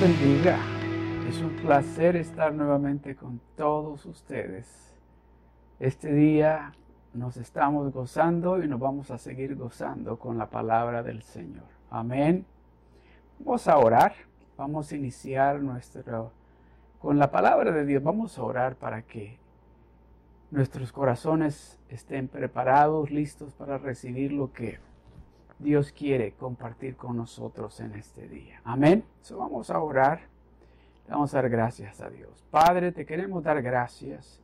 Bendiga. Es un placer estar nuevamente con todos ustedes. Este día nos estamos gozando y nos vamos a seguir gozando con la palabra del Señor. Amén. Vamos a orar. Vamos a iniciar nuestro con la palabra de Dios. Vamos a orar para que nuestros corazones estén preparados, listos para recibir lo que Dios quiere compartir con nosotros en este día. Amén. Vamos a orar. Vamos a dar gracias a Dios. Padre, te queremos dar gracias.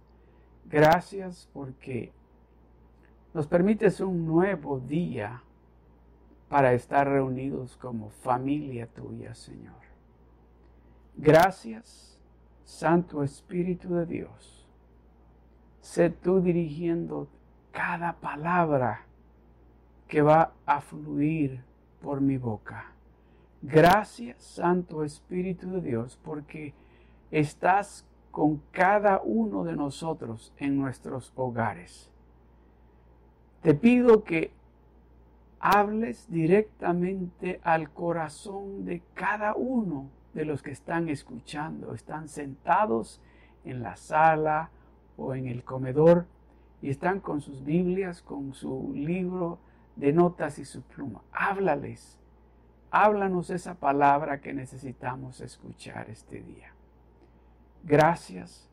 Gracias porque nos permites un nuevo día para estar reunidos como familia tuya, Señor. Gracias, Santo Espíritu de Dios. Sé tú dirigiendo cada palabra que va a fluir por mi boca. Gracias, Santo Espíritu de Dios, porque estás con cada uno de nosotros en nuestros hogares. Te pido que hables directamente al corazón de cada uno de los que están escuchando, están sentados en la sala o en el comedor y están con sus Biblias, con su libro de notas y su pluma. Háblales. Háblanos esa palabra que necesitamos escuchar este día. Gracias.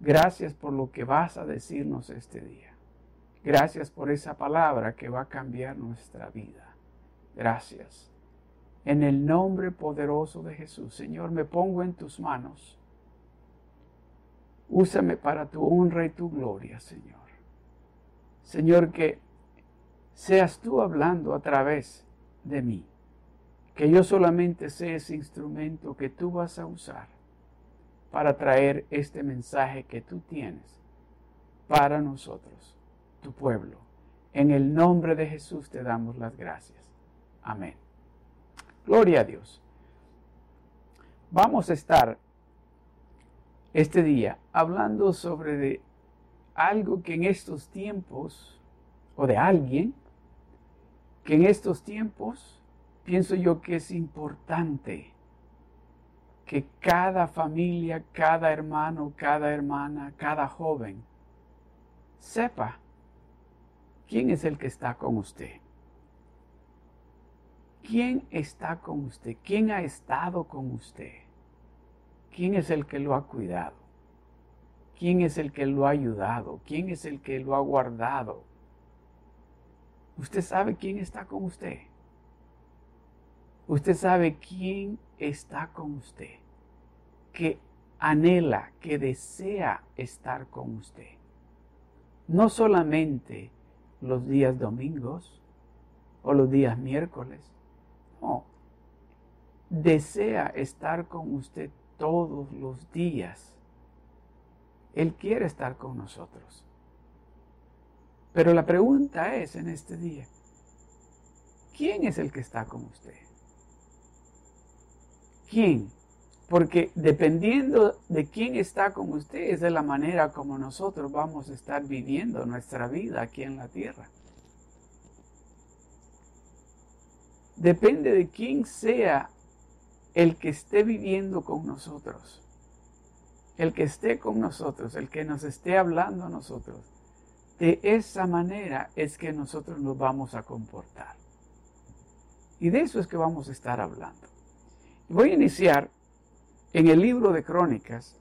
Gracias por lo que vas a decirnos este día. Gracias por esa palabra que va a cambiar nuestra vida. Gracias. En el nombre poderoso de Jesús, Señor, me pongo en tus manos. Úsame para tu honra y tu gloria, Señor. Señor, que seas tú hablando a través de mí. Que yo solamente sea ese instrumento que tú vas a usar para traer este mensaje que tú tienes para nosotros, tu pueblo. En el nombre de Jesús te damos las gracias. Amén. Gloria a Dios. Vamos a estar este día hablando sobre de algo que en estos tiempos, o de alguien, que en estos tiempos pienso yo que es importante que cada familia, cada hermano, cada hermana, cada joven sepa quién es el que está con usted. ¿Quién está con usted? ¿Quién ha estado con usted? ¿Quién es el que lo ha cuidado? ¿Quién es el que lo ha ayudado? ¿Quién es el que lo ha guardado? Usted sabe quién está con usted. Usted sabe quién está con usted. Que anhela, que desea estar con usted. No solamente los días domingos o los días miércoles. No. Desea estar con usted todos los días. Él quiere estar con nosotros. Pero la pregunta es en este día, ¿quién es el que está con usted? ¿Quién? Porque dependiendo de quién está con usted es de la manera como nosotros vamos a estar viviendo nuestra vida aquí en la tierra. Depende de quién sea el que esté viviendo con nosotros. El que esté con nosotros, el que nos esté hablando a nosotros de esa manera es que nosotros nos vamos a comportar. Y de eso es que vamos a estar hablando. Voy a iniciar en el libro de Crónicas.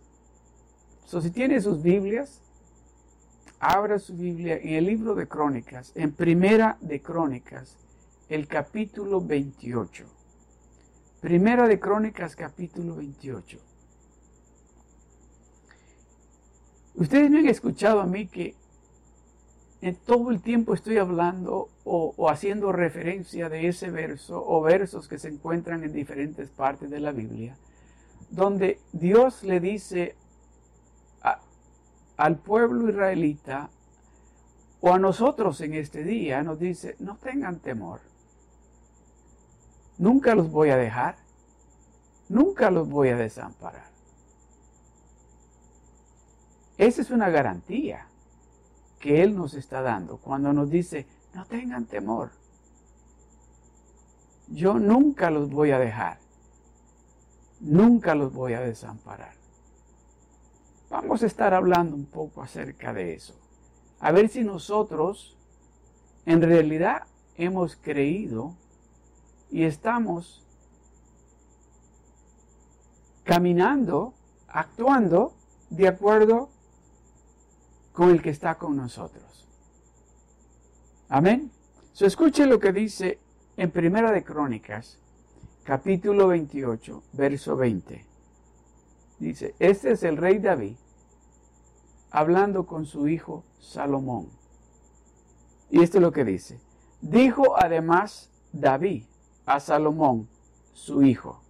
Si tiene sus Biblias, abra su Biblia en el libro de Crónicas, en Primera de Crónicas, el capítulo 28. Primera de Crónicas, capítulo 28. Ustedes me han escuchado a mí que todo el tiempo estoy hablando o, haciendo referencia de ese verso o versos que se encuentran en diferentes partes de la Biblia, donde Dios le dice al pueblo israelita o a nosotros en este día, nos dice, no tengan temor, nunca los voy a dejar, nunca los voy a desamparar. Esa es una garantía que Él nos está dando cuando nos dice, no tengan temor. Yo nunca los voy a dejar. nunca los voy a desamparar. Vamos a estar hablando un poco acerca de eso. A ver si nosotros en realidad hemos creído y estamos caminando, actuando de acuerdo con el que está con nosotros. Amén. So, escuche lo que dice en Primera de Crónicas, capítulo 28, verso 20. Dice, este es el rey David hablando con su hijo Salomón. Y esto es lo que dice. Dijo además David a Salomón, su hijo,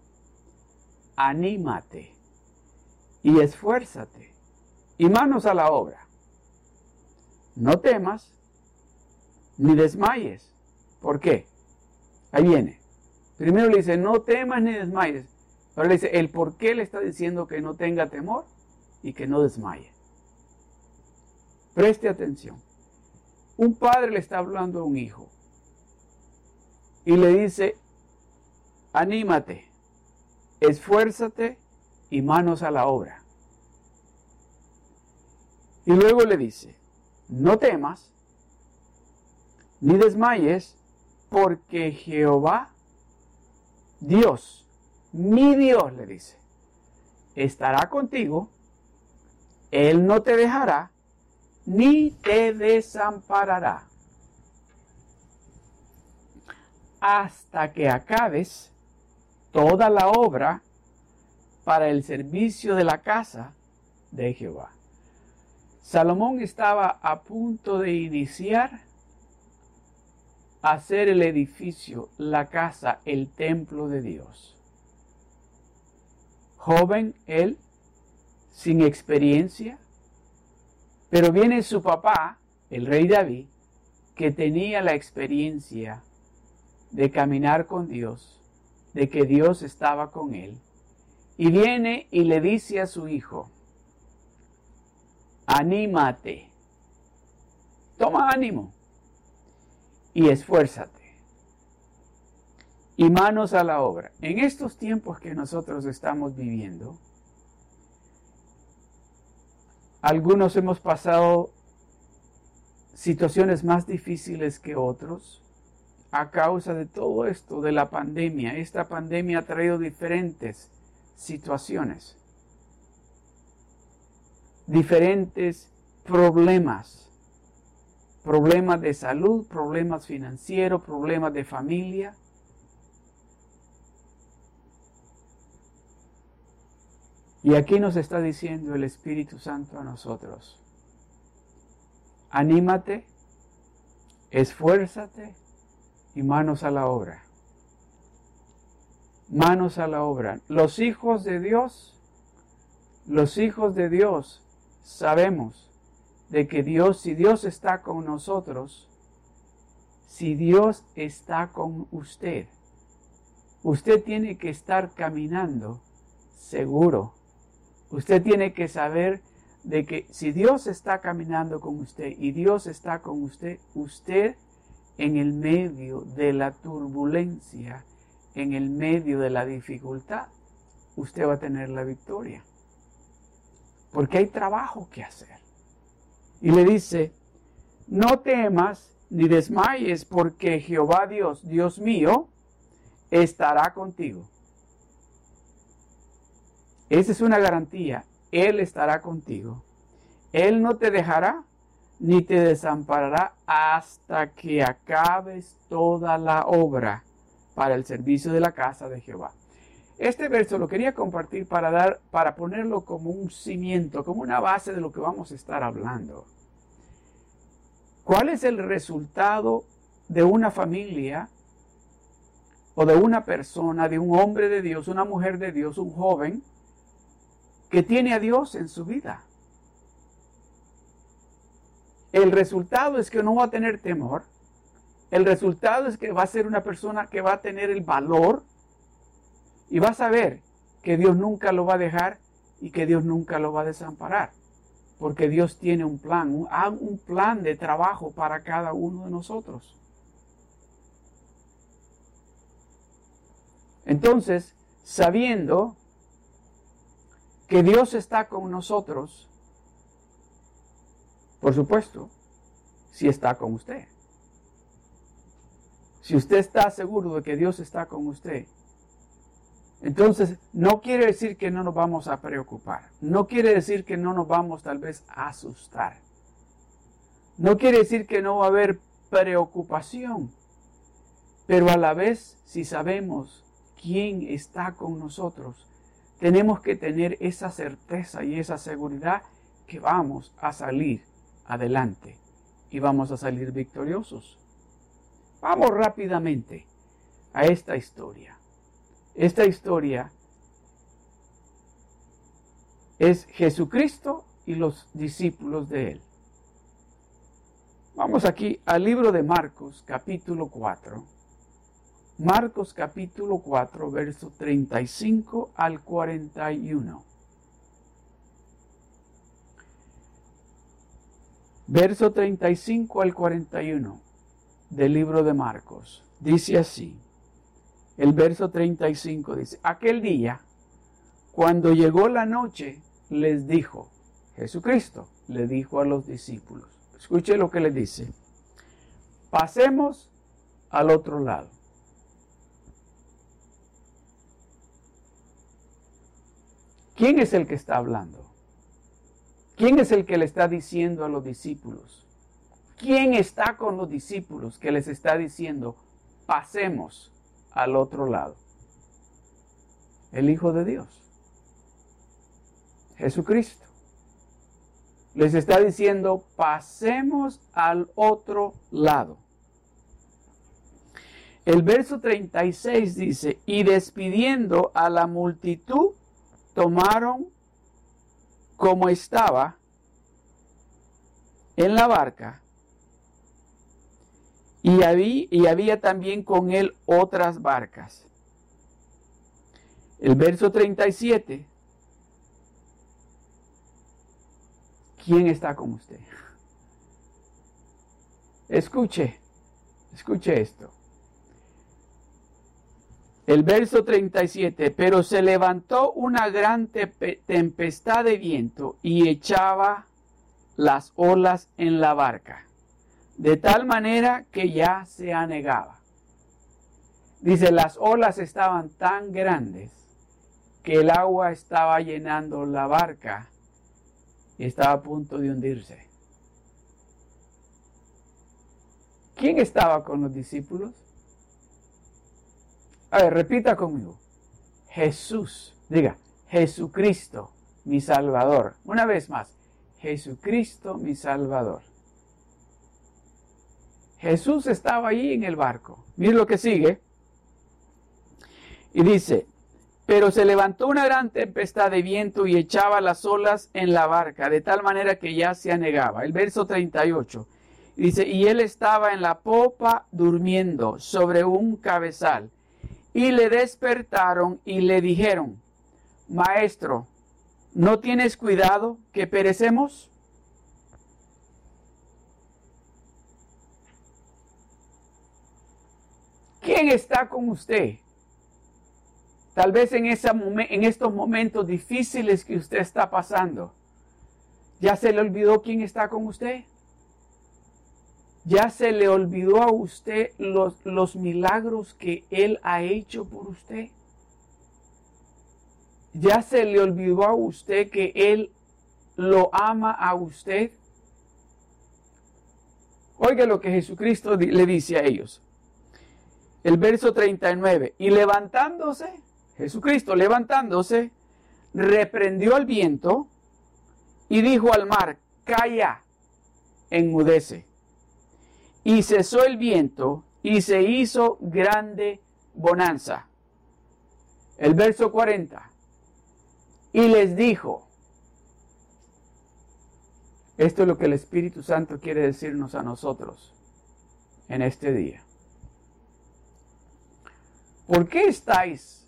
anímate y esfuérzate y manos a la obra. No temas ni desmayes. ¿Por qué? Ahí viene. Primero le dice, no temas ni desmayes. Ahora le dice, el por qué le está diciendo que no tenga temor y que no desmaye. Preste atención. Un padre le está hablando a un hijo y le dice, anímate, esfuérzate y manos a la obra. Y luego le dice, no temas, ni desmayes, porque Jehová, Dios, mi Dios, le dice, estará contigo, Él no te dejará, ni te desamparará, hasta que acabes toda la obra para el servicio de la casa de Jehová. Salomón estaba a punto de iniciar a hacer el edificio, la casa, el templo de Dios. Joven él, sin experiencia, pero viene su papá, el rey David, que tenía la experiencia de caminar con Dios, de que Dios estaba con él. Y viene y le dice a su hijo, anímate, toma ánimo y esfuérzate. Y manos a la obra. En estos tiempos que nosotros estamos viviendo, algunos hemos pasado situaciones más difíciles que otros a causa de todo esto, de la pandemia. Esta pandemia ha traído diferentes situaciones, diferentes problemas, problemas de salud, problemas financieros, problemas de familia. Y aquí nos está diciendo el Espíritu Santo a nosotros, anímate, esfuérzate, y manos a la obra. Manos a la obra. Los hijos de Dios, los hijos de Dios, sabemos de que Dios, si Dios está con nosotros, si Dios está con usted, usted tiene que estar caminando seguro. Usted tiene que saber de que si Dios está caminando con usted y Dios está con usted, usted en el medio de la turbulencia, en el medio de la dificultad, usted va a tener la victoria. Porque hay trabajo que hacer. Y le dice, no temas ni desmayes porque Jehová Dios, Dios mío, estará contigo. Esa es una garantía. Él estará contigo. Él no te dejará ni te desamparará hasta que acabes toda la obra para el servicio de la casa de Jehová. Este verso lo quería compartir para dar, para ponerlo como un cimiento, como una base de lo que vamos a estar hablando. ¿Cuál es el resultado de una familia o de una persona, de un hombre de Dios, una mujer de Dios, un joven que tiene a Dios en su vida? El resultado es que no va a tener temor. El resultado es que va a ser una persona que va a tener el valor y va a saber que Dios nunca lo va a dejar y que Dios nunca lo va a desamparar. Porque Dios tiene un plan, un, ah, un plan de trabajo para cada uno de nosotros. Entonces, sabiendo que Dios está con nosotros, por supuesto, si está con usted. Si usted está seguro de que Dios está con usted, entonces no quiere decir que no nos vamos a preocupar. No quiere decir que no nos vamos tal vez a asustar. No quiere decir que no va a haber preocupación. Pero a la vez, si sabemos quién está con nosotros, tenemos que tener esa certeza y esa seguridad que vamos a salir adelante y vamos a salir victoriosos. Vamos rápidamente a esta historia. Esta historia es Jesucristo y los discípulos de él. Vamos aquí al libro de Marcos capítulo 4. Marcos capítulo 4, verso 35 al 41. Verso 35 al 41 del libro de Marcos. Dice así. El verso 35 dice, aquel día, cuando llegó la noche, les dijo, Jesucristo le dijo a los discípulos, escuche lo que le dice, pasemos al otro lado. ¿Quién es el que está hablando? ¿Quién es el que le está diciendo a los discípulos? ¿Quién está con los discípulos que les está diciendo, pasemos al otro lado? El Hijo de Dios, Jesucristo. Les está diciendo, pasemos al otro lado. El verso 36 dice, y despidiendo a la multitud, tomaron como estaba en la barca y había, y había también con él otras barcas. El verso 37. ¿Quién está con usted? Escuche, escuche esto. El verso 37, pero se levantó una gran tempestad de viento y echaba las olas en la barca, de tal manera que ya se anegaba. Dice, las olas estaban tan grandes que el agua estaba llenando la barca y estaba a punto de hundirse. ¿Quién estaba con los discípulos? A ver, repita conmigo. Jesús, diga, Jesucristo, mi Salvador. Una vez más, Jesucristo, mi Salvador. Jesús estaba ahí en el barco. Mire lo que sigue. Y dice, pero se levantó una gran tempestad de viento y echaba las olas en la barca, de tal manera que ya se anegaba. El verso 38. Dice, y él estaba en la popa durmiendo sobre un cabezal y le despertaron y le dijeron, Maestro, ¿no tienes cuidado que perecemos? ¿Quién está con usted? Tal vez en, estos momentos difíciles que usted está pasando, ¿ya se le olvidó quién está con usted? ¿Ya se le olvidó a usted los, los milagros que Él ha hecho por usted? ¿Ya se le olvidó a usted que Él lo ama a usted? Oiga lo que Jesucristo le dice a ellos. El verso 39. Y levantándose, Jesucristo levantándose, reprendió al viento y dijo al mar, calla, enmudece y cesó el viento y se hizo grande bonanza. El verso 40. Y les dijo, esto es lo que el Espíritu Santo quiere decirnos a nosotros en este día. ¿Por qué estáis?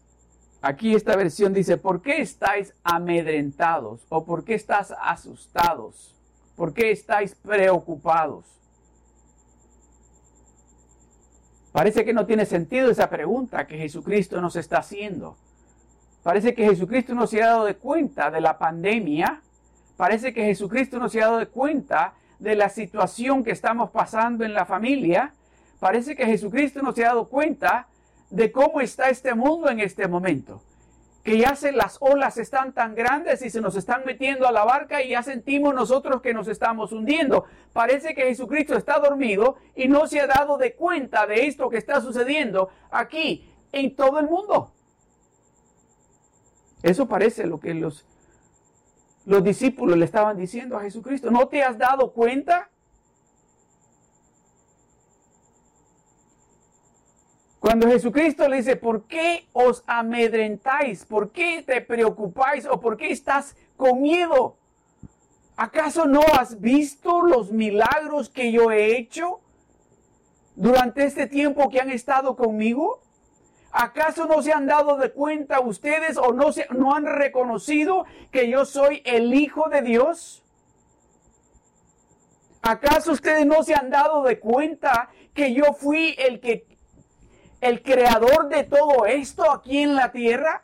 Aquí esta versión dice, ¿por qué estáis amedrentados? ¿O por qué estás asustados? ¿Por qué estáis preocupados? Parece que no tiene sentido esa pregunta que Jesucristo nos está haciendo. Parece que Jesucristo no se ha dado de cuenta de la pandemia. Parece que Jesucristo no se ha dado de cuenta de la situación que estamos pasando en la familia. Parece que Jesucristo no se ha dado cuenta de cómo está este mundo en este momento. Que ya se, las olas están tan grandes y se nos están metiendo a la barca y ya sentimos nosotros que nos estamos hundiendo. Parece que Jesucristo está dormido y no se ha dado de cuenta de esto que está sucediendo aquí en todo el mundo. Eso parece lo que los, los discípulos le estaban diciendo a Jesucristo. ¿No te has dado cuenta? Cuando Jesucristo le dice, ¿por qué os amedrentáis? ¿Por qué te preocupáis? ¿O por qué estás con miedo? ¿Acaso no has visto los milagros que yo he hecho durante este tiempo que han estado conmigo? ¿Acaso no se han dado de cuenta ustedes o no, se, no han reconocido que yo soy el Hijo de Dios? ¿Acaso ustedes no se han dado de cuenta que yo fui el que el creador de todo esto aquí en la tierra?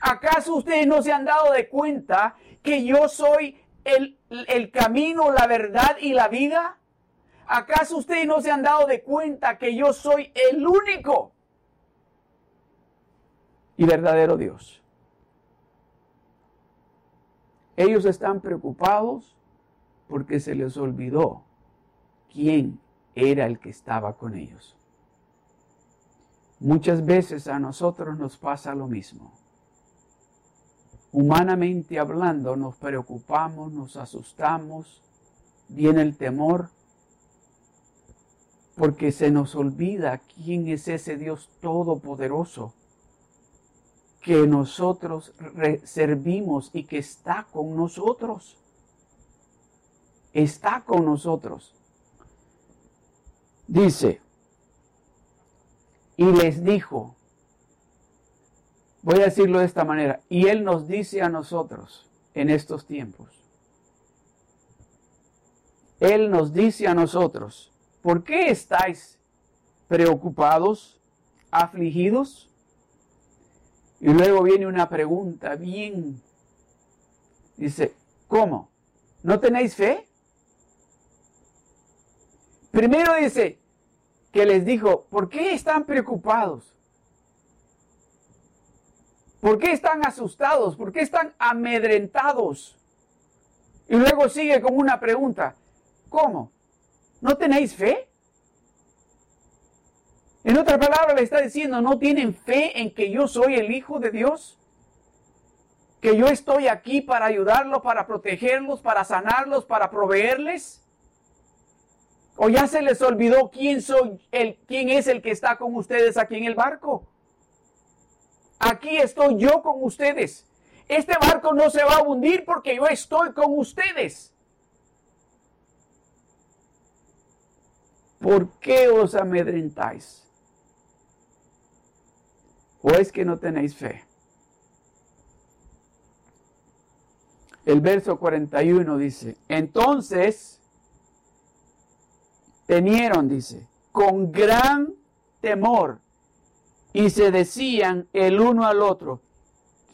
¿Acaso ustedes no se han dado de cuenta que yo soy el, el, camino, la verdad y la vida? ¿Acaso ustedes no se han dado de cuenta que yo soy el único y verdadero Dios? Ellos están preocupados porque se les olvidó quién era el que estaba con ellos. Muchas veces a nosotros nos pasa lo mismo. Humanamente hablando, nos preocupamos, nos asustamos, viene el temor, porque se nos olvida quién es ese Dios todopoderoso que nosotros servimos y que está con nosotros. Está con nosotros. Dice, y les dijo, voy a decirlo de esta manera, y Él nos dice a nosotros en estos tiempos, Él nos dice a nosotros, ¿por qué estáis preocupados, afligidos? Y luego viene una pregunta bien, dice, ¿cómo? ¿No tenéis fe? Primero dice, que les dijo, ¿por qué están preocupados? ¿Por qué están asustados? ¿Por qué están amedrentados? Y luego sigue con una pregunta, ¿cómo? ¿No tenéis fe? En otra palabra le está diciendo, ¿no tienen fe en que yo soy el Hijo de Dios? ¿Que yo estoy aquí para ayudarlos, para protegerlos, para sanarlos, para proveerles? ¿O ya se les olvidó quién soy el quién es el que está con ustedes aquí en el barco? Aquí estoy yo con ustedes. Este barco no se va a hundir porque yo estoy con ustedes. ¿Por qué os amedrentáis? ¿O es que no tenéis fe? El verso 41 dice, entonces temieron, dice, con gran temor y se decían el uno al otro,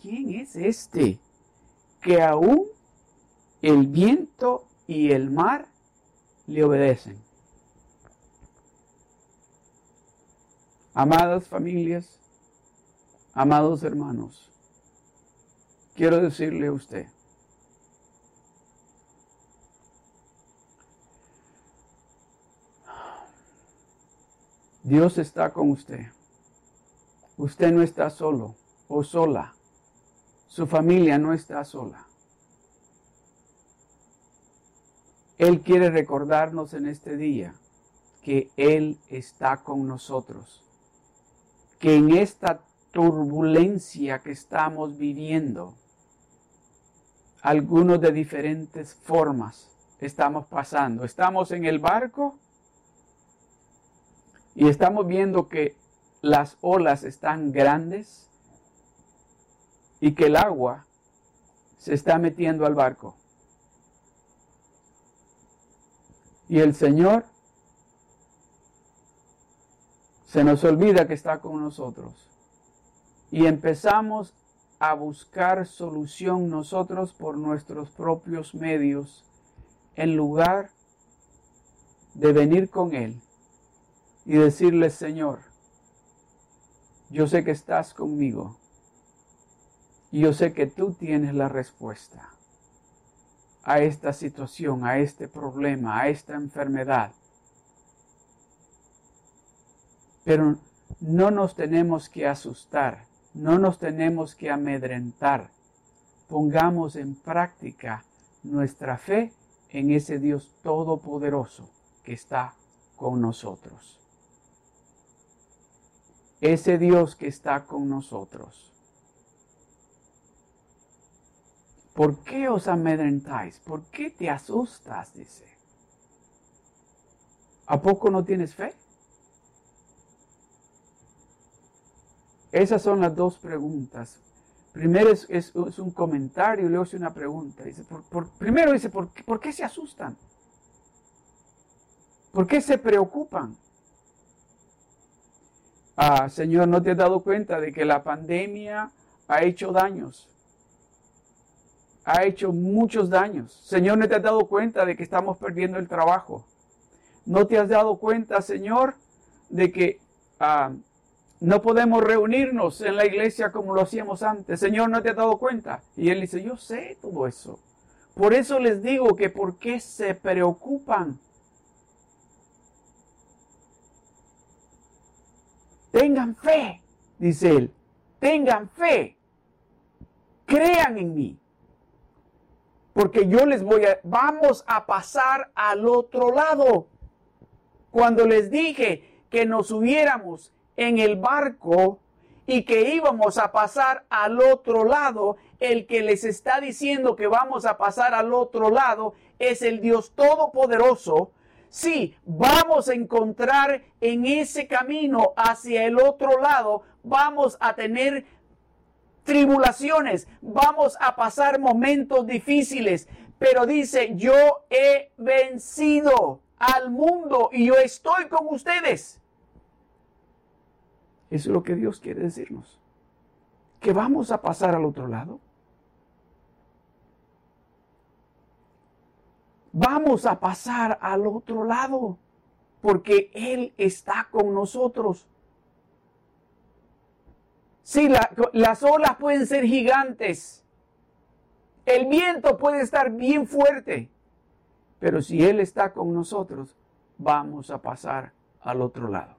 ¿quién es este que aún el viento y el mar le obedecen? Amadas familias, amados hermanos, quiero decirle a usted, Dios está con usted. Usted no está solo o sola. Su familia no está sola. Él quiere recordarnos en este día que Él está con nosotros. Que en esta turbulencia que estamos viviendo, algunos de diferentes formas estamos pasando. Estamos en el barco y estamos viendo que las olas están grandes y que el agua se está metiendo al barco. Y el Señor se nos olvida que está con nosotros. Y empezamos a buscar solución nosotros por nuestros propios medios en lugar de venir con Él y decirle, Señor, yo sé que estás conmigo y yo sé que tú tienes la respuesta a esta situación, a este problema, a esta enfermedad. Pero no nos tenemos que asustar, no nos tenemos que amedrentar. Pongamos en práctica nuestra fe en ese Dios todopoderoso que está con nosotros. Ese Dios que está con nosotros. ¿Por qué os amedrentáis? ¿Por qué te asustas? Dice. ¿A poco no tienes fe? Esas son las dos preguntas. Primero es, un comentario, luego es una pregunta. Dice, primero dice, ¿por, ¿por qué se asustan? ¿Por qué se preocupan? Ah, Señor, ¿no te has dado cuenta de que la pandemia ha hecho daños? Ha hecho muchos daños. Señor, ¿no te has dado cuenta de que estamos perdiendo el trabajo? ¿No te has dado cuenta, Señor, de que ah, no podemos reunirnos en la iglesia como lo hacíamos antes. Señor, ¿no te has dado cuenta? Y él dice, yo sé todo eso. Por eso les digo que por qué se preocupan. Tengan fe, dice él. Tengan fe. Crean en mí. Porque yo les voy a... Vamos a pasar al otro lado. Cuando les dije que nos hubiéramos en el barco y que íbamos a pasar al otro lado, el que les está diciendo que vamos a pasar al otro lado es el Dios Todopoderoso. Sí, vamos a encontrar en ese camino hacia el otro lado, vamos a tener tribulaciones, vamos a pasar momentos difíciles, pero dice, yo he vencido al mundo y yo estoy con ustedes. Eso es lo que Dios quiere decirnos. Que vamos a pasar al otro lado. Vamos a pasar al otro lado porque Él está con nosotros. Sí, las olas pueden ser gigantes. El viento puede estar bien fuerte. Pero si Él está con nosotros, vamos a pasar al otro lado.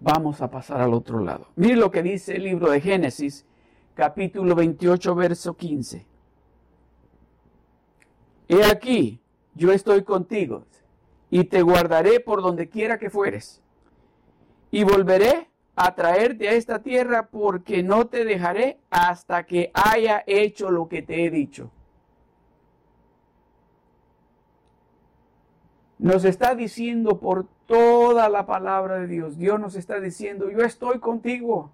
Vamos a pasar al otro lado. Mire lo que dice el libro de Génesis, capítulo 28, verso 15. He aquí, yo estoy contigo y te guardaré por donde quiera que fueres. Y volveré a traerte a esta tierra porque no te dejaré hasta que haya hecho lo que te he dicho. Nos está diciendo por toda la palabra de Dios. Dios nos está diciendo, yo estoy contigo.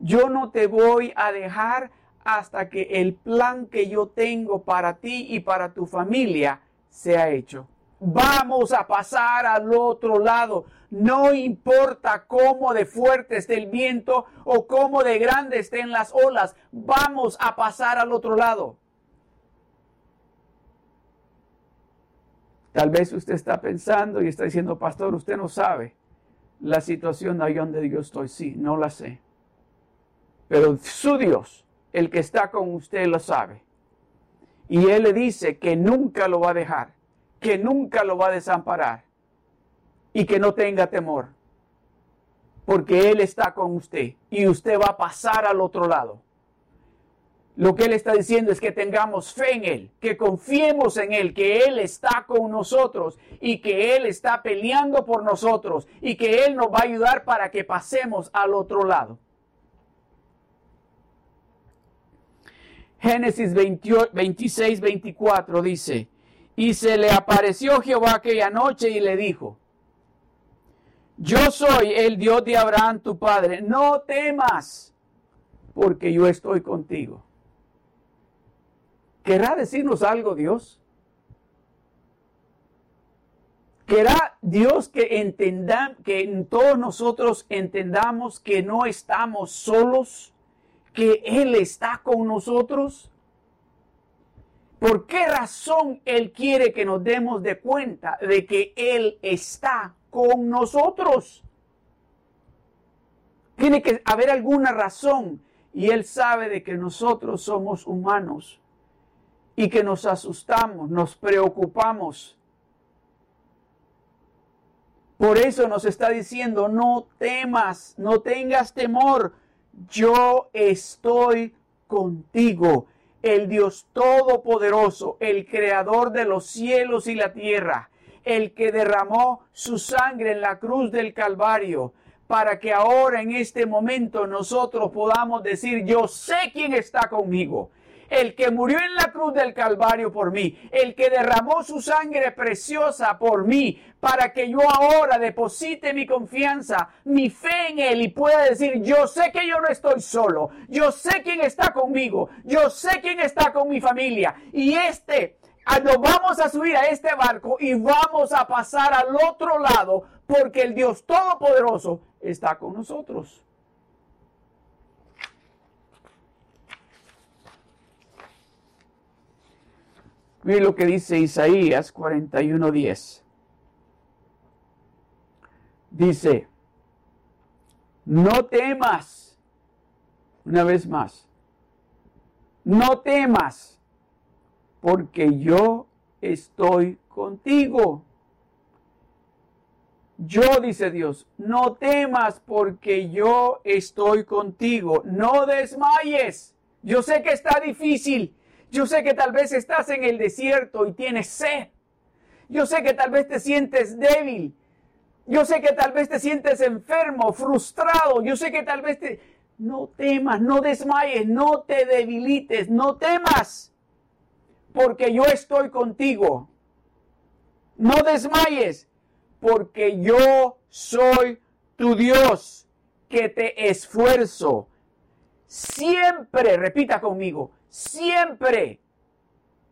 Yo no te voy a dejar hasta que el plan que yo tengo para ti y para tu familia sea hecho. Vamos a pasar al otro lado. No importa cómo de fuerte esté el viento o cómo de grande estén las olas. Vamos a pasar al otro lado. Tal vez usted está pensando y está diciendo, pastor, usted no sabe la situación ahí donde yo estoy. Sí, no la sé. Pero su Dios, el que está con usted, lo sabe. Y Él le dice que nunca lo va a dejar, que nunca lo va a desamparar y que no tenga temor. Porque Él está con usted y usted va a pasar al otro lado. Lo que Él está diciendo es que tengamos fe en Él, que confiemos en Él, que Él está con nosotros y que Él está peleando por nosotros y que Él nos va a ayudar para que pasemos al otro lado. Génesis 26, 24 dice, y se le apareció Jehová aquella noche y le dijo, yo soy el Dios de Abraham tu padre, no temas, porque yo estoy contigo ¿Querrá decirnos algo Dios? Querá Dios que entendan, que todos nosotros entendamos que no estamos solos, que Él está con nosotros. ¿Por qué razón Él quiere que nos demos de cuenta de que Él está con nosotros? Tiene que haber alguna razón y Él sabe de que nosotros somos humanos y que nos asustamos, nos preocupamos. Por eso nos está diciendo, no temas, no tengas temor, yo estoy contigo. El Dios Todopoderoso, el Creador de los cielos y la tierra, el que derramó su sangre en la cruz del Calvario, para que ahora en este momento nosotros podamos decir, yo sé quién está conmigo. El que murió en la cruz del Calvario por mí, el que derramó su sangre preciosa por mí, para que yo ahora deposite mi confianza, mi fe en Él y pueda decir, yo sé que yo no estoy solo, yo sé quién está conmigo, yo sé quién está con mi familia. Y este Ah, nos vamos a subir a este barco y vamos a pasar al otro lado porque el Dios Todopoderoso está con nosotros. Mire lo que dice Isaías 41:10. Dice, no temas, una vez más, no temas porque yo estoy contigo. Yo, dice Dios, no temas porque yo estoy contigo. No desmayes. Yo sé que está difícil. Yo sé que tal vez estás en el desierto y tienes sed. Yo sé que tal vez te sientes débil. Yo sé que tal vez te sientes enfermo, frustrado. Yo sé que tal vez te... No temas, no desmayes, no te debilites, no temas porque yo estoy contigo. No desmayes, porque yo soy tu Dios, que te esfuerzo. Siempre, repita conmigo, siempre.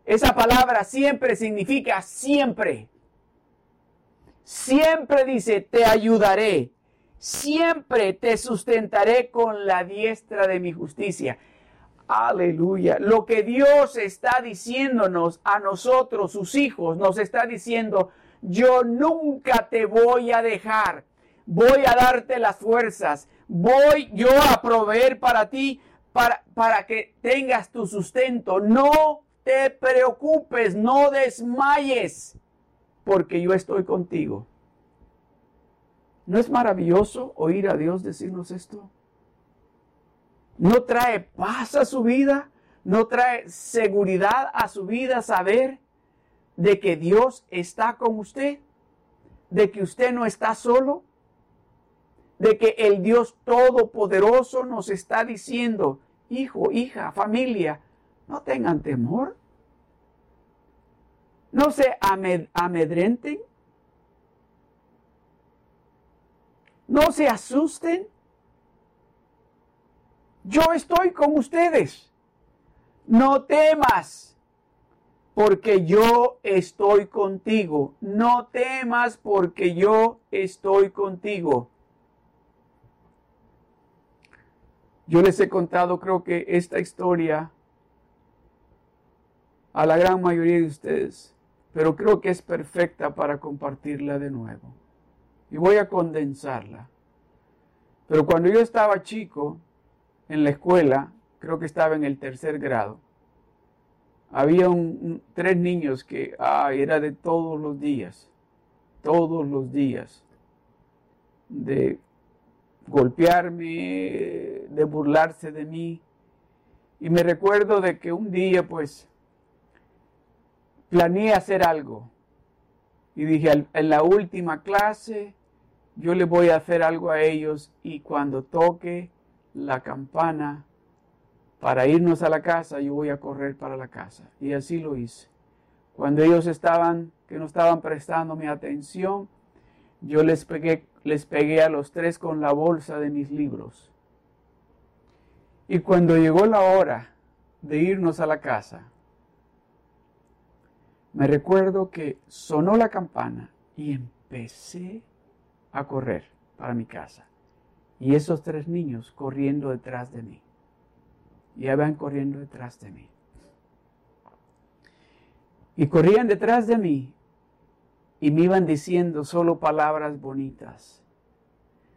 Esa palabra siempre significa siempre. Siempre dice, te ayudaré. Siempre te sustentaré con la diestra de mi justicia. Aleluya. Lo que Dios está diciéndonos a nosotros, sus hijos, nos está diciendo, yo nunca te voy a dejar. Voy a darte las fuerzas. Voy yo a proveer para ti, para, para que tengas tu sustento. No te preocupes, no desmayes, porque yo estoy contigo. ¿No es maravilloso oír a Dios decirnos esto? no trae paz a su vida, no trae seguridad a su vida saber de que Dios está con usted, de que usted no está solo, de que el Dios Todopoderoso nos está diciendo, hijo, hija, familia, no tengan temor, no se amedrenten, no se asusten, yo estoy con ustedes. No temas, porque yo estoy contigo. No temas, porque yo estoy contigo. Yo les he contado, creo que esta historia a la gran mayoría de ustedes, pero creo que es perfecta para compartirla de nuevo. Y voy a condensarla. Pero cuando yo estaba chico, en la escuela, creo que estaba en el tercer grado, había tres niños que ah, era de todos los días, todos los días, de golpearme, de burlarse de mí. Y me recuerdo de que un día pues planeé hacer algo. Y dije, en la última clase yo le voy a hacer algo a ellos y cuando toque la campana para irnos a la casa, yo voy a correr para la casa. Y así lo hice. Cuando ellos estaban, que no estaban prestando mi atención, yo les pegué, les pegué a los tres con la bolsa de mis libros. Y cuando llegó la hora de irnos a la casa, me recuerdo que sonó la campana Y empecé a correr para mi casa. Y esos tres niños corriendo detrás de mí. Ya van corriendo detrás de mí. Y corrían detrás de mí y me iban diciendo solo palabras bonitas.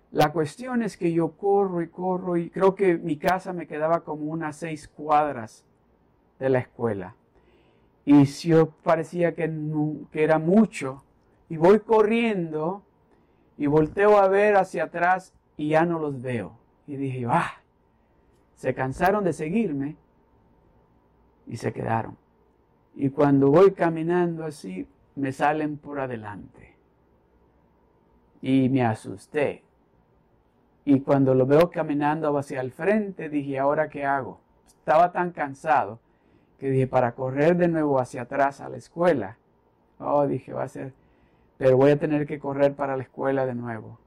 La cuestión es que yo corro y corro y creo que mi casa me quedaba como unas seis cuadras de la escuela. Y yo parecía que, era mucho. Y voy corriendo y volteo a ver hacia atrás y ya no los veo. Y dije ah, se cansaron de seguirme y se quedaron. Y cuando voy caminando así, me salen por adelante. Y me asusté. Y cuando lo veo caminando hacia el frente, dije, ¿ahora qué hago? Estaba tan cansado que dije, para correr de nuevo hacia atrás a la escuela. Oh, dije, va a ser, pero voy a tener que correr para la escuela de nuevo.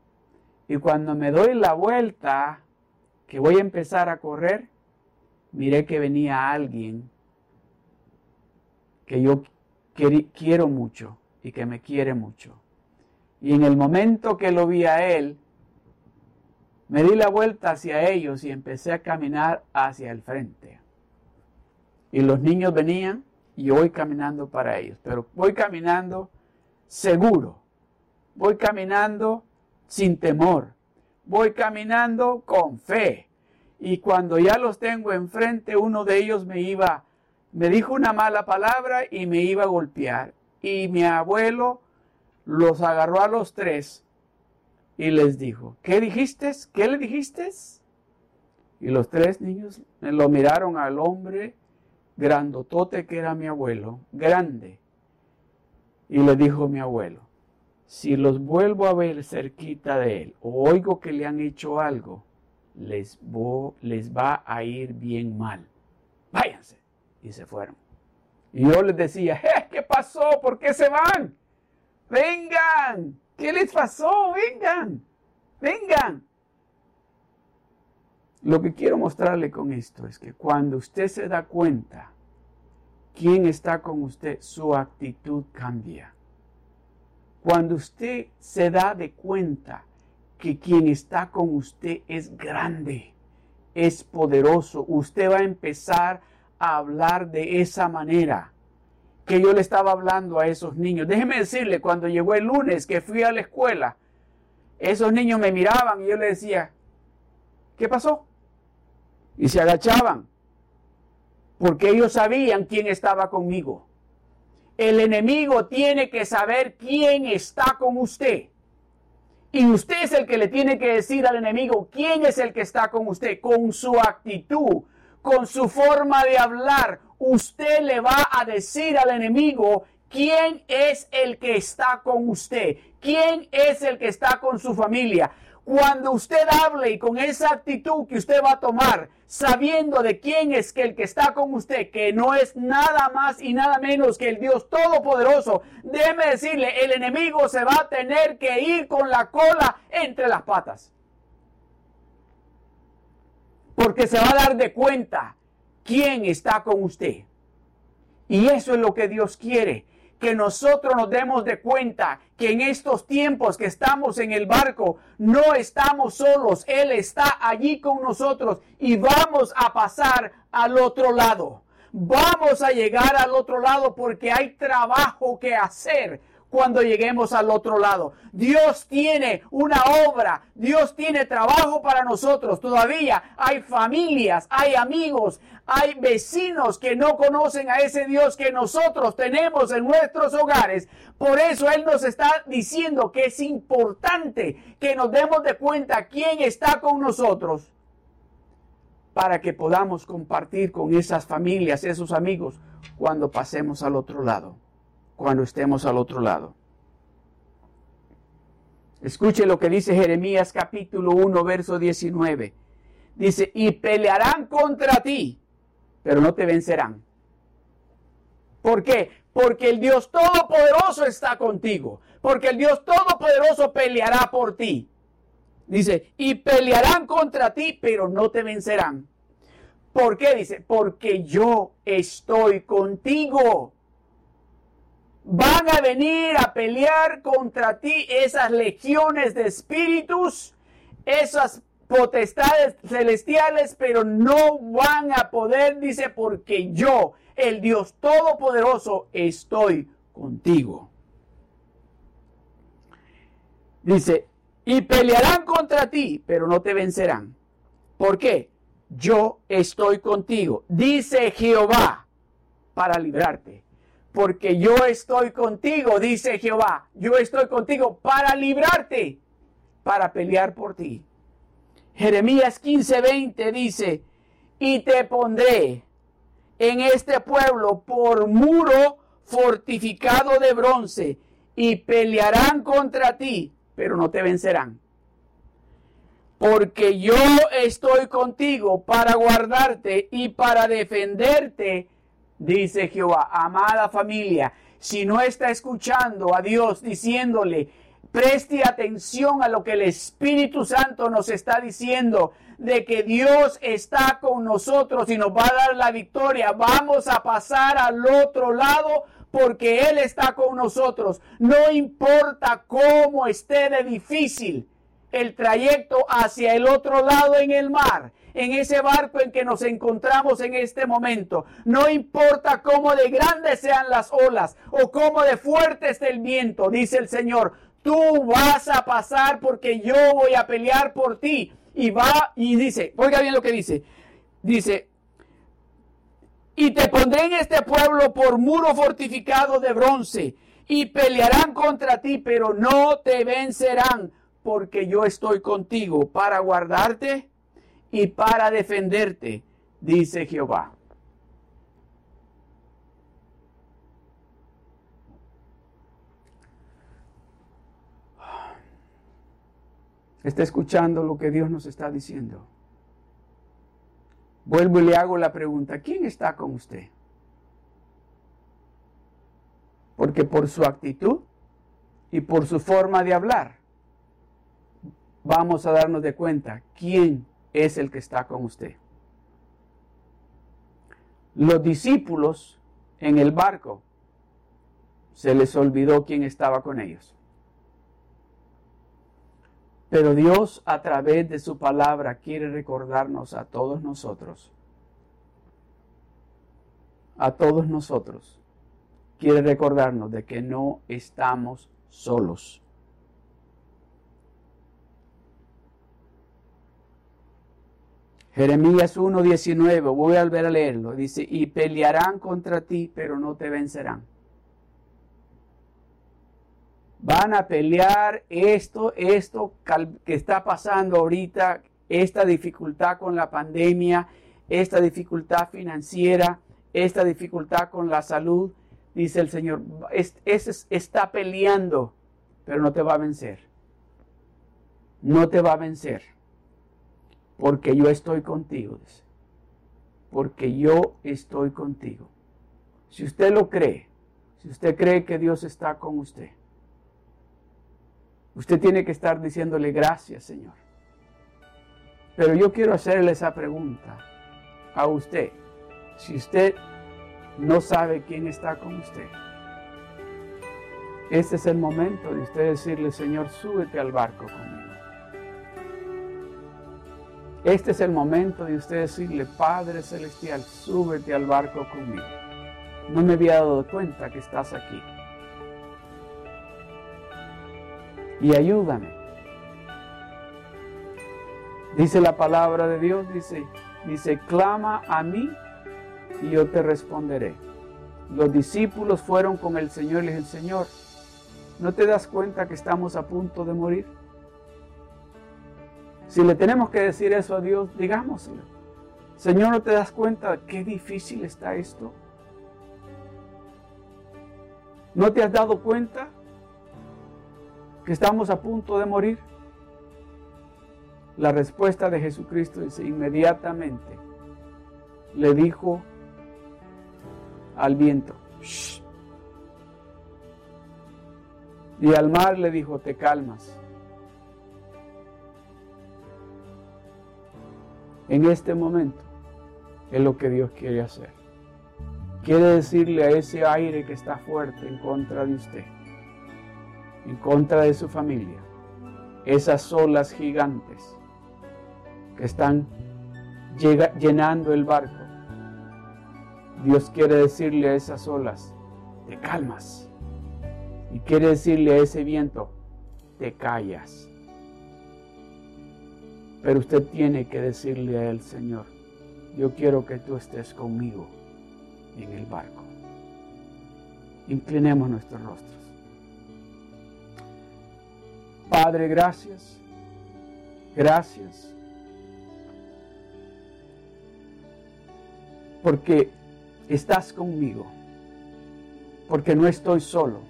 Y cuando me doy la vuelta, que voy a empezar a correr, miré que venía alguien que yo quiero mucho y que me quiere mucho. Y en el momento que lo vi a él, me di la vuelta hacia ellos y empecé a caminar hacia el frente. Y los niños venían y voy caminando para ellos, pero voy caminando seguro, voy caminando sin temor, voy caminando con fe. Y cuando ya los tengo enfrente, uno de ellos me iba me dijo una mala palabra y me iba a golpear. Y mi abuelo los agarró a los tres y les dijo, ¿qué dijiste? ¿Qué le dijiste? Y los tres niños lo miraron al hombre grandotote que era mi abuelo, grande. Y le dijo mi abuelo, si los vuelvo a ver cerquita de él o oigo que le han hecho algo, les, les va a ir bien mal. Y se fueron. Y yo les decía, eh, ¿qué pasó? ¿Por qué se van? Vengan, ¿qué les pasó? Vengan, vengan. Lo que quiero mostrarle con esto es que cuando usted se da cuenta quién está con usted, su actitud cambia. Cuando usted se da de cuenta que quien está con usted es grande, es poderoso, usted va a empezar hablar de esa manera que yo le estaba hablando a esos niños. Déjeme decirle, cuando llegó el lunes que fui a la escuela, esos niños me miraban y yo le decía, ¿qué pasó? Y se agachaban, porque ellos sabían quién estaba conmigo. El enemigo tiene que saber quién está con usted. Y usted es el que le tiene que decir al enemigo quién es el que está con usted, con su actitud, con su forma de hablar, usted le va a decir al enemigo quién es el que está con usted, quién es el que está con su familia. Cuando usted hable y con esa actitud que usted va a tomar, sabiendo de quién es que el que está con usted, que no es nada más y nada menos que el Dios Todopoderoso, déjeme decirle, el enemigo se va a tener que ir con la cola entre las patas porque se va a dar de cuenta quién está con usted. Y eso es lo que Dios quiere, que nosotros nos demos de cuenta que en estos tiempos que estamos en el barco, no estamos solos, Él está allí con nosotros y vamos a pasar al otro lado. Vamos a llegar al otro lado porque hay trabajo que hacer cuando lleguemos al otro lado. Dios tiene una obra, Dios tiene trabajo para nosotros. Todavía hay familias, hay amigos, hay vecinos que no conocen a ese Dios que nosotros tenemos en nuestros hogares. Por eso Él nos está diciendo que es importante que nos demos de cuenta quién está con nosotros para que podamos compartir con esas familias, esos amigos, cuando pasemos al otro lado cuando estemos al otro lado. Escuche lo que dice Jeremías capítulo 1, verso 19. Dice, y pelearán contra ti, pero no te vencerán. ¿Por qué? Porque el Dios Todopoderoso está contigo. Porque el Dios Todopoderoso peleará por ti. Dice, y pelearán contra ti, pero no te vencerán. ¿Por qué? Dice, porque yo estoy contigo van a venir a pelear contra ti esas legiones de espíritus, esas potestades celestiales, pero no van a poder, dice, porque yo, el Dios Todopoderoso, estoy contigo. Dice, y pelearán contra ti, pero no te vencerán. ¿Por qué? Yo estoy contigo, dice Jehová, para librarte. Porque yo estoy contigo, dice Jehová. Yo estoy contigo para librarte, para pelear por ti. Jeremías 15:20 dice, y te pondré en este pueblo por muro fortificado de bronce, y pelearán contra ti, pero no te vencerán. Porque yo estoy contigo para guardarte y para defenderte, dice Jehová. Amada familia, si no está escuchando a Dios diciéndole, Preste atención a lo que el Espíritu Santo nos está diciendo de que Dios está con nosotros y nos va a dar la victoria. Vamos a pasar al otro lado porque Él está con nosotros. No importa cómo esté de difícil el trayecto hacia el otro lado en el mar, en ese barco en que nos encontramos en este momento. No importa cómo de grandes sean las olas o cómo de fuerte esté el viento, dice el Señor. Tú vas a pasar porque yo voy a pelear por ti. Y va y dice, oiga bien lo que dice. Dice, y te pondré en este pueblo por muro fortificado de bronce, y pelearán contra ti, pero no te vencerán, porque yo estoy contigo para guardarte y para defenderte, dice Jehová. está escuchando lo que Dios nos está diciendo. Vuelvo y le hago la pregunta, ¿quién está con usted? Porque por su actitud y por su forma de hablar, vamos a darnos de cuenta quién es el que está con usted. Los discípulos en el barco se les olvidó quién estaba con ellos. Pero Dios a través de su palabra quiere recordarnos a todos nosotros, a todos nosotros, quiere recordarnos de que no estamos solos. Jeremías 1.19, voy a volver a leerlo, dice, y pelearán contra ti, pero no te vencerán van a pelear esto, esto que está pasando ahorita, esta dificultad con la pandemia, esta dificultad financiera, esta dificultad con la salud, dice el Señor, ese está peleando, pero no te va a vencer. No te va a vencer. Porque yo estoy contigo, dice. Porque yo estoy contigo. Si usted lo cree, si usted cree que Dios está con usted, Usted tiene que estar diciéndole gracias, Señor. Pero yo quiero hacerle esa pregunta a usted. Si usted no sabe quién está con usted, este es el momento de usted decirle, Señor, súbete al barco conmigo. Este es el momento de usted decirle, Padre Celestial, súbete al barco conmigo. No me había dado cuenta que estás aquí y ayúdame. Dice la palabra de Dios, dice, dice, clama a mí y yo te responderé. Los discípulos fueron con el Señor y le el Señor, ¿no te das cuenta que estamos a punto de morir? Si le tenemos que decir eso a Dios, digámoslo. Señor, ¿no te das cuenta qué difícil está esto? ¿No te has dado cuenta que estamos a punto de morir? La respuesta de Jesucristo dice, inmediatamente le dijo al viento, y al mar le dijo, te calmas. En este momento es lo que Dios quiere hacer. quiere decirle a ese aire que está fuerte en contra de usted, en contra de su familia, esas olas gigantes que están llenando el barco. Dios quiere decirle a esas olas, te calmas. Y quiere decirle a ese viento, te callas. Pero usted tiene que decirle a él, Señor, yo quiero que tú estés conmigo en el barco. Inclinemos nuestros rostros. Padre, gracias. Gracias. Porque estás conmigo. Porque no estoy solo.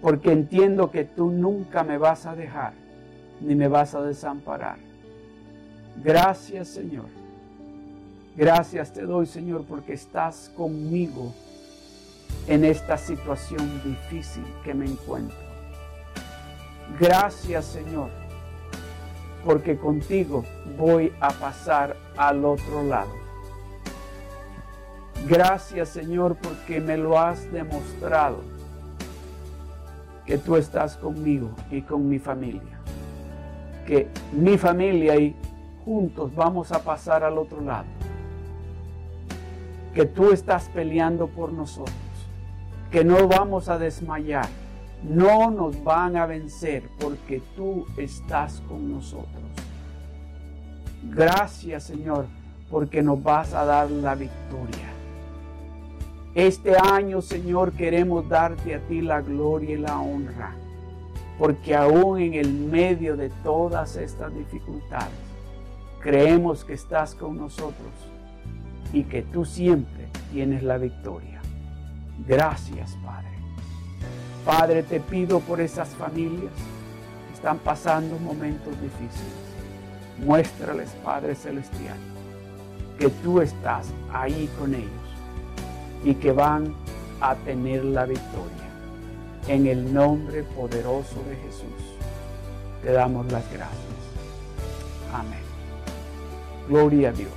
Porque entiendo que tú nunca me vas a dejar ni me vas a desamparar. Gracias Señor. Gracias te doy Señor porque estás conmigo en esta situación difícil que me encuentro. Gracias Señor porque contigo voy a pasar al otro lado. Gracias Señor porque me lo has demostrado que tú estás conmigo y con mi familia que mi familia y juntos vamos a pasar al otro lado. Que tú estás peleando por nosotros. Que no vamos a desmayar. No nos van a vencer porque tú estás con nosotros. Gracias Señor porque nos vas a dar la victoria. Este año Señor queremos darte a ti la gloria y la honra porque aún en el medio de todas estas dificultades, creemos que estás con nosotros y que tú siempre tienes la victoria. Gracias, Padre. Padre, te pido por esas familias que están pasando momentos difíciles. Muéstrales, Padre Celestial, que tú estás ahí con ellos y que van a tener la victoria. En el nombre poderoso de Jesús, te damos las gracias. Amén. Gloria a Dios.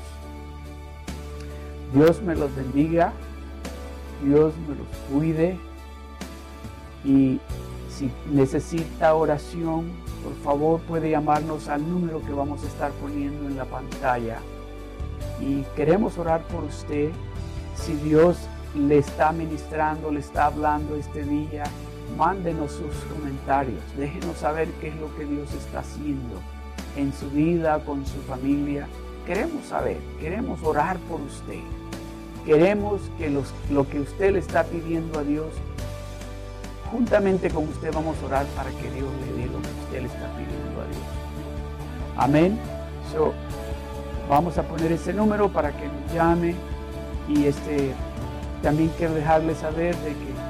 Dios me los bendiga, Dios me los cuide y si necesita oración, por favor puede llamarnos al número que vamos a estar poniendo en la pantalla. Y queremos orar por usted. Si Dios le está ministrando, le está hablando este día, mándenos sus comentarios, déjenos saber qué es lo que Dios está haciendo en su vida, con su familia. Queremos saber, queremos orar por usted. Queremos que lo que usted le está pidiendo a Dios, juntamente con usted vamos a orar para que Dios le dé lo que usted le está pidiendo a Dios. Amén. So, vamos a poner ese número para que nos llame y este también quiero dejarle saber de que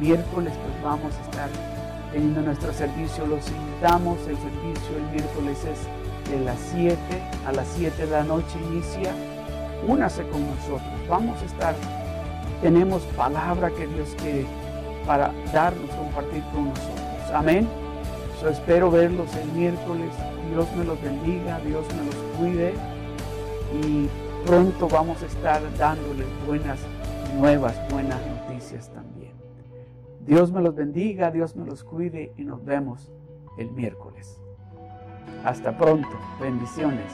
miércoles pues vamos a estar teniendo nuestro servicio. Los invitamos, el servicio el miércoles es de las 7 a las 7 de la noche inicia. Únase con nosotros. Vamos a estar, tenemos palabra que Dios quiere para darnos, compartir con nosotros. Amén. Yo espero verlos el miércoles. Dios me los bendiga, Dios me los cuide y pronto vamos a estar dándoles buenas nuevas, buenas noticias también. Dios me los bendiga, Dios me los cuide y nos vemos el miércoles. Hasta pronto. Bendiciones.